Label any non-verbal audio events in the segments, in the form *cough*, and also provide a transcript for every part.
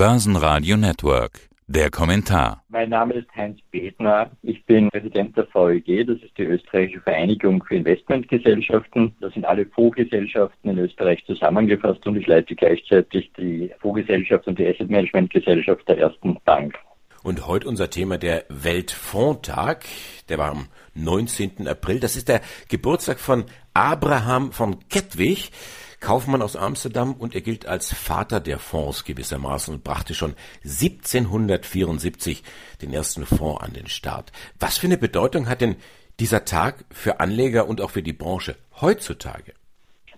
Börsenradio Network. Der Kommentar. Mein Name ist Heinz Bedner. Ich bin Präsident der VEG. Das ist die Österreichische Vereinigung für Investmentgesellschaften. Das sind alle Fondsgesellschaften in Österreich zusammengefasst und ich leite gleichzeitig die Fondsgesellschaft und die Asset Management Gesellschaft der Ersten Bank. Und heute unser Thema der Weltfondtag. Der war am 19. April. Das ist der Geburtstag von Abraham von Kettwig. Kaufmann aus Amsterdam und er gilt als Vater der Fonds gewissermaßen und brachte schon 1774 den ersten Fonds an den Start. Was für eine Bedeutung hat denn dieser Tag für Anleger und auch für die Branche heutzutage?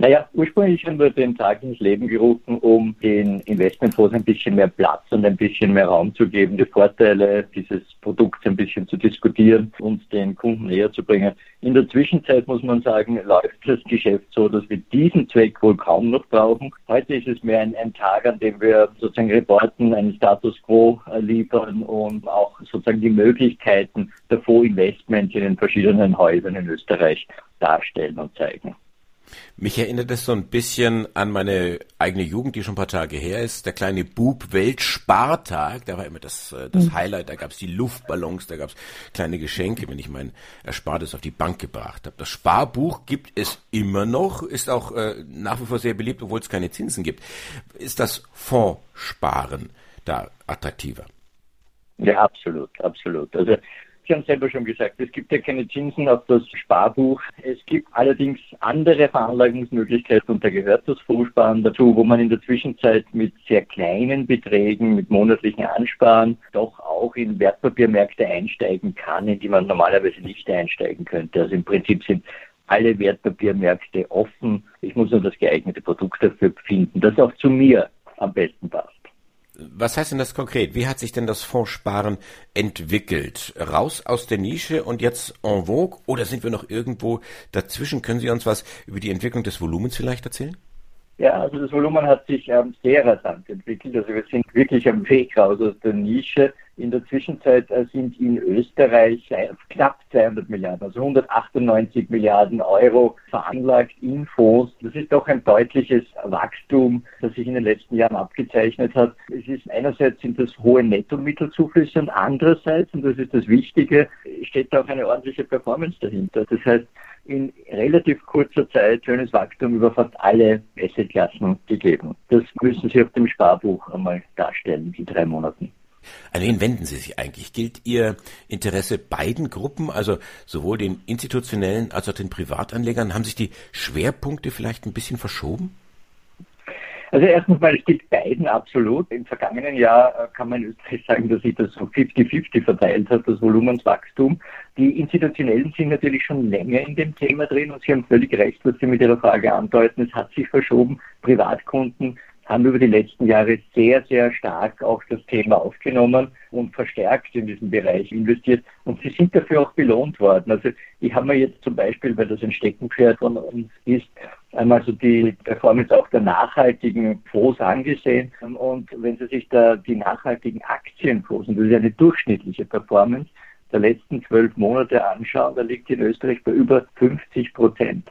Naja, ursprünglich haben wir den Tag ins Leben gerufen, um den Investmentfonds ein bisschen mehr Platz und ein bisschen mehr Raum zu geben, die Vorteile dieses Produkts ein bisschen zu diskutieren und den Kunden näher zu bringen. In der Zwischenzeit muss man sagen, läuft das Geschäft so, dass wir diesen Zweck wohl kaum noch brauchen. Heute ist es mehr ein, ein Tag, an dem wir sozusagen reporten, einen Status quo liefern und auch sozusagen die Möglichkeiten der Fondsinvestments in den verschiedenen Häusern in Österreich darstellen und zeigen. Mich erinnert es so ein bisschen an meine eigene Jugend, die schon ein paar Tage her ist. Der kleine Bub Weltspartag, da war immer das, äh, das mhm. Highlight. Da gab es die Luftballons, da gab es kleine Geschenke, wenn ich mein Erspartes auf die Bank gebracht habe. Das Sparbuch gibt es immer noch, ist auch äh, nach wie vor sehr beliebt, obwohl es keine Zinsen gibt. Ist das Fondssparen da attraktiver? Ja, absolut, absolut. Also Sie haben selber schon gesagt, es gibt ja keine Zinsen auf das Sparbuch. Es gibt allerdings andere Veranlagungsmöglichkeiten und da gehört das Vorsparen dazu, wo man in der Zwischenzeit mit sehr kleinen Beträgen, mit monatlichen Ansparen doch auch in Wertpapiermärkte einsteigen kann, in die man normalerweise nicht einsteigen könnte. Also im Prinzip sind alle Wertpapiermärkte offen. Ich muss nur das geeignete Produkt dafür finden, das auch zu mir am besten passt. Was heißt denn das konkret? Wie hat sich denn das Fondssparen entwickelt? Raus aus der Nische und jetzt en vogue? Oder sind wir noch irgendwo dazwischen? Können Sie uns was über die Entwicklung des Volumens vielleicht erzählen? Ja, also das Volumen hat sich ähm, sehr rasant entwickelt. Also wir sind wirklich am Weg raus aus der Nische. In der Zwischenzeit äh, sind in Österreich knapp 200 Milliarden, also 198 Milliarden Euro veranlagt in Fonds. Das ist doch ein deutliches Wachstum, das sich in den letzten Jahren abgezeichnet hat. Es ist einerseits sind das hohe Nettomittelzuflüsse und andererseits, und das ist das Wichtige, steht auch eine ordentliche Performance dahinter. Das heißt, in relativ kurzer Zeit schönes Wachstum über fast alle Assetklassen gegeben. Das müssen Sie auf dem Sparbuch einmal darstellen, die drei Monaten. An wen wenden Sie sich eigentlich? Gilt Ihr Interesse beiden Gruppen, also sowohl den institutionellen als auch den Privatanlegern? Haben sich die Schwerpunkte vielleicht ein bisschen verschoben? Also erstens mal, es gilt beiden absolut. Im vergangenen Jahr äh, kann man in Österreich sagen, dass sich das so 50-50 verteilt hat, das Volumenswachstum. Die Institutionellen sind natürlich schon länger in dem Thema drin und Sie haben völlig recht, was Sie mit Ihrer Frage andeuten. Es hat sich verschoben. Privatkunden haben über die letzten Jahre sehr, sehr stark auch das Thema aufgenommen und verstärkt in diesem Bereich investiert. Und sie sind dafür auch belohnt worden. Also ich habe mir jetzt zum Beispiel, weil das ein Steckenpferd von uns ist, einmal so die Performance auch der nachhaltigen Fonds angesehen. Und wenn Sie sich da die nachhaltigen Aktienfonds, und das ist eine durchschnittliche Performance, der letzten zwölf Monate anschauen, da liegt in Österreich bei über 50 Prozent.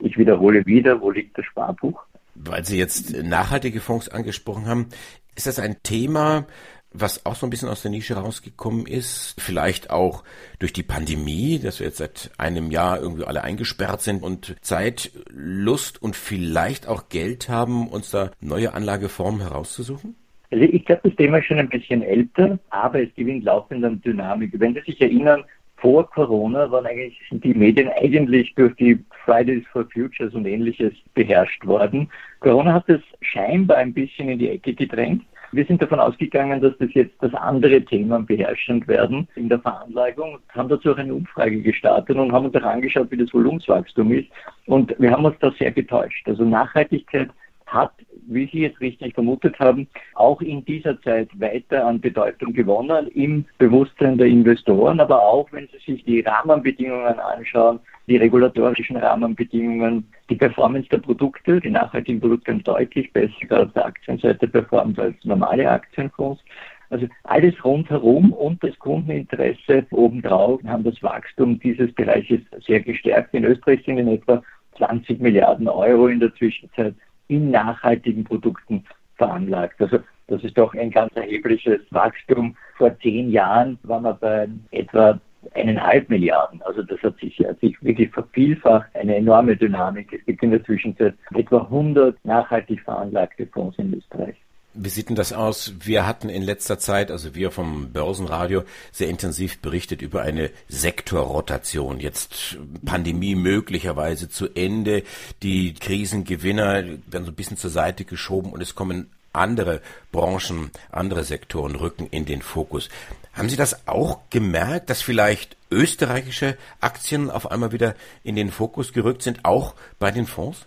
Ich wiederhole wieder, wo liegt das Sparbuch? Weil Sie jetzt nachhaltige Fonds angesprochen haben, ist das ein Thema, was auch so ein bisschen aus der Nische rausgekommen ist, vielleicht auch durch die Pandemie, dass wir jetzt seit einem Jahr irgendwie alle eingesperrt sind und Zeit, Lust und vielleicht auch Geld haben, uns da neue Anlageformen herauszusuchen? Also ich glaube, das Thema ist schon ein bisschen älter, aber es gewinnt laufend an Dynamik. Wenn Sie sich erinnern, vor Corona waren eigentlich die Medien eigentlich durch die Fridays for Futures und ähnliches beherrscht worden. Corona hat es scheinbar ein bisschen in die Ecke gedrängt. Wir sind davon ausgegangen, dass das jetzt das andere Thema beherrschend werden in der Veranlagung, haben dazu auch eine Umfrage gestartet und haben uns auch angeschaut, wie das Volumenswachstum ist. Und wir haben uns da sehr getäuscht. Also Nachhaltigkeit hat, wie Sie jetzt richtig vermutet haben, auch in dieser Zeit weiter an Bedeutung gewonnen im Bewusstsein der Investoren, aber auch wenn Sie sich die Rahmenbedingungen anschauen, die regulatorischen Rahmenbedingungen, die Performance der Produkte, die nachhaltigen Produkte haben deutlich besser auf der Aktienseite performt als normale Aktienfonds. Also alles rundherum und das Kundeninteresse obendrauf haben das Wachstum dieses Bereiches sehr gestärkt. In Österreich sind in etwa 20 Milliarden Euro in der Zwischenzeit in nachhaltigen Produkten veranlagt. Also das ist doch ein ganz erhebliches Wachstum. Vor zehn Jahren waren wir bei etwa eineinhalb Milliarden. Also das hat sich, hat sich wirklich vervielfacht, eine enorme Dynamik. Es gibt in der Zwischenzeit etwa 100 nachhaltig veranlagte Fonds in Österreich. Wie sieht denn das aus? Wir hatten in letzter Zeit, also wir vom Börsenradio, sehr intensiv berichtet über eine Sektorrotation. Jetzt Pandemie möglicherweise zu Ende. Die Krisengewinner werden so ein bisschen zur Seite geschoben und es kommen andere Branchen, andere Sektoren rücken in den Fokus. Haben Sie das auch gemerkt, dass vielleicht österreichische Aktien auf einmal wieder in den Fokus gerückt sind, auch bei den Fonds?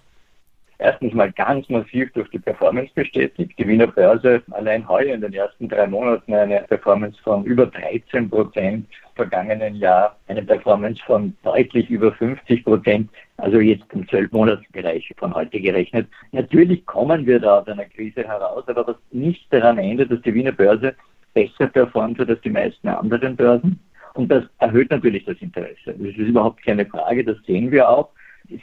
Erstens mal ganz massiv durch die Performance bestätigt. Die Wiener Börse allein heuer in den ersten drei Monaten eine Performance von über 13 Prozent, vergangenen Jahr eine Performance von deutlich über 50 Prozent, also jetzt im Zwölfmonatsbereich von heute gerechnet. Natürlich kommen wir da aus einer Krise heraus, aber was nicht daran ändert, dass die Wiener Börse besser performt hat als die meisten anderen Börsen. Und das erhöht natürlich das Interesse. Das ist überhaupt keine Frage, das sehen wir auch.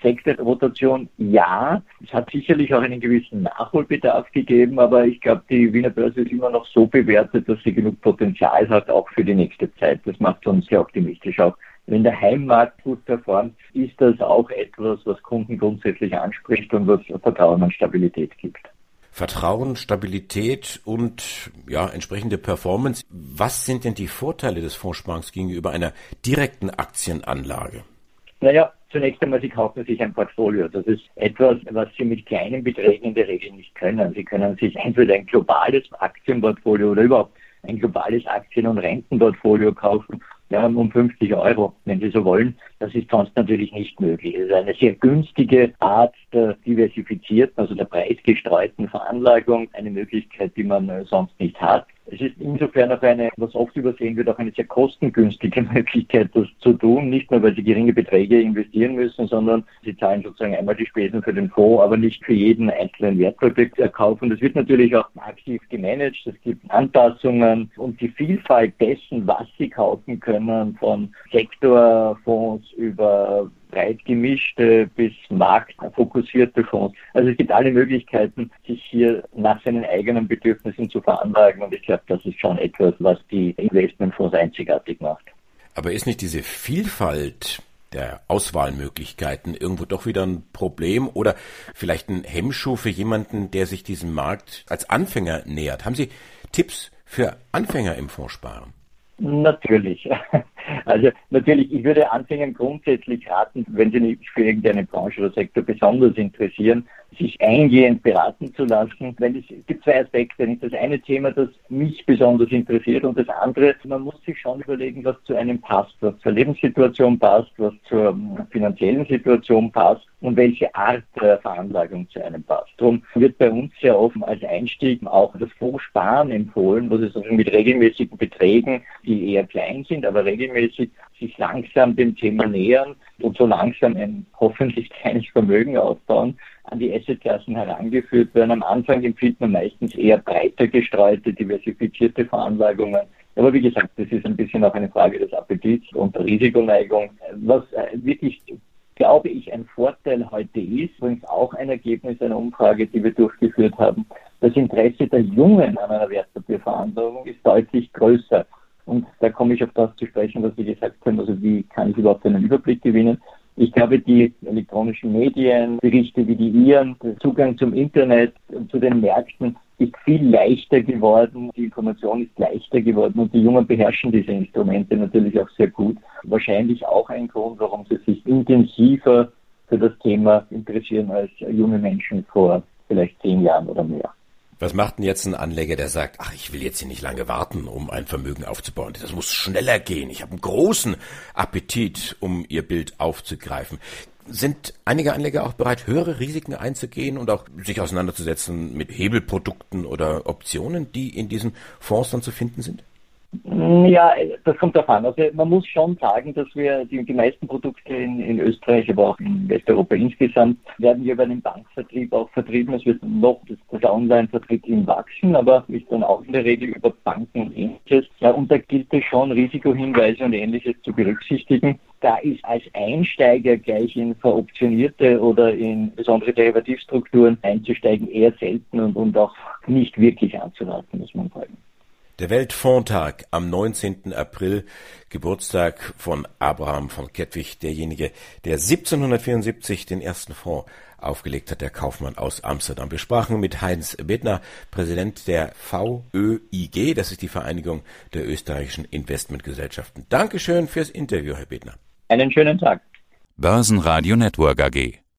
Sektorrotation, ja. Es hat sicherlich auch einen gewissen Nachholbedarf gegeben, aber ich glaube, die Wiener Börse ist immer noch so bewertet, dass sie genug Potenzial hat, auch für die nächste Zeit. Das macht uns sehr optimistisch auch. Wenn der Heimmarkt gut performt, ist das auch etwas, was Kunden grundsätzlich anspricht und was Vertrauen und Stabilität gibt. Vertrauen, Stabilität und ja, entsprechende Performance. Was sind denn die Vorteile des Fondssparens gegenüber einer direkten Aktienanlage? Naja, Zunächst einmal, Sie kaufen sich ein Portfolio. Das ist etwas, was Sie mit kleinen Beträgen in der Regel nicht können. Sie können sich entweder ein globales Aktienportfolio oder überhaupt ein globales Aktien- und Rentenportfolio kaufen, ja, um 50 Euro, wenn Sie so wollen. Das ist sonst natürlich nicht möglich. Es ist eine sehr günstige Art der diversifizierten, also der preisgestreuten Veranlagung, eine Möglichkeit, die man äh, sonst nicht hat. Es ist insofern auch eine, was oft übersehen wird, auch eine sehr kostengünstige *laughs* Möglichkeit, das zu tun. Nicht nur, weil sie geringe Beträge investieren müssen, sondern sie zahlen sozusagen einmal die Spesen für den Fonds, aber nicht für jeden einzelnen Wertpapierkauf. Und das wird natürlich auch aktiv gemanagt. Es gibt Anpassungen und die Vielfalt dessen, was sie kaufen können, von Sektorfonds über breit gemischte bis marktfokussierte Fonds. Also es gibt alle Möglichkeiten, sich hier nach seinen eigenen Bedürfnissen zu veranlagen und ich glaube, das ist schon etwas, was die Investmentfonds einzigartig macht. Aber ist nicht diese Vielfalt der Auswahlmöglichkeiten irgendwo doch wieder ein Problem oder vielleicht ein Hemmschuh für jemanden, der sich diesem Markt als Anfänger nähert? Haben Sie Tipps für Anfänger im Fondssparen? Natürlich. Also natürlich, ich würde Anfängern grundsätzlich raten, wenn sie nicht für irgendeine Branche oder Sektor besonders interessieren, sich eingehend beraten zu lassen. Wenn es, gibt zwei Aspekte. Das eine Thema, das mich besonders interessiert und das andere, man muss sich schon überlegen, was zu einem passt, was zur Lebenssituation passt, was zur ähm, finanziellen Situation passt und welche Art der Veranlagung zu einem passt. Darum wird bei uns sehr offen als Einstieg auch das Fondssparen empfohlen, was es mit regelmäßigen Beträgen, die eher klein sind, aber regelmäßig sich langsam dem Thema nähern und so langsam ein hoffentlich kleines Vermögen aufbauen, an die Assetklassen herangeführt werden. Am Anfang empfiehlt man meistens eher breiter gestreute, diversifizierte Veranlagungen. Aber wie gesagt, das ist ein bisschen auch eine Frage des Appetits und der Risikoneigung. Was äh, wirklich, glaube ich, ein Vorteil heute ist, übrigens auch ein Ergebnis einer Umfrage, die wir durchgeführt haben, das Interesse der Jungen an einer Wertpapierveranlagung ist deutlich größer. Und da komme ich auf das zu sprechen, was Sie gesagt haben, also wie kann ich überhaupt einen Überblick gewinnen. Ich glaube, die elektronischen Medien, Berichte wie die Ihren, der Zugang zum Internet, zu den Märkten ist viel leichter geworden. Die Information ist leichter geworden und die Jungen beherrschen diese Instrumente natürlich auch sehr gut. Wahrscheinlich auch ein Grund, warum sie sich intensiver für das Thema interessieren als junge Menschen vor vielleicht zehn Jahren oder mehr. Was macht denn jetzt ein Anleger, der sagt, ach, ich will jetzt hier nicht lange warten, um ein Vermögen aufzubauen. Das muss schneller gehen. Ich habe einen großen Appetit, um Ihr Bild aufzugreifen. Sind einige Anleger auch bereit, höhere Risiken einzugehen und auch sich auseinanderzusetzen mit Hebelprodukten oder Optionen, die in diesen Fonds dann zu finden sind? Ja, das kommt davon. Also man muss schon sagen, dass wir die, die meisten Produkte in, in, Österreich, aber auch in Westeuropa insgesamt, werden wir über den Bankvertrieb auch vertrieben. Es wird noch das, das Online-Vertrieb Wachsen, aber ist dann auch in der Regel über Banken und ähnliches. Ja, und da gilt es schon, Risikohinweise und ähnliches zu berücksichtigen. Da ist als Einsteiger gleich in veroptionierte oder in besondere Derivativstrukturen einzusteigen eher selten und, und auch nicht wirklich anzuraten, muss man sagen. Der Weltfondtag am 19. April, Geburtstag von Abraham von Kettwig, derjenige, der 1774 den ersten Fonds aufgelegt hat, der Kaufmann aus Amsterdam. Wir sprachen mit Heinz Wittner, Präsident der VÖIG, das ist die Vereinigung der österreichischen Investmentgesellschaften. Dankeschön fürs Interview, Herr Wittner. Einen schönen Tag. Börsenradio Network AG.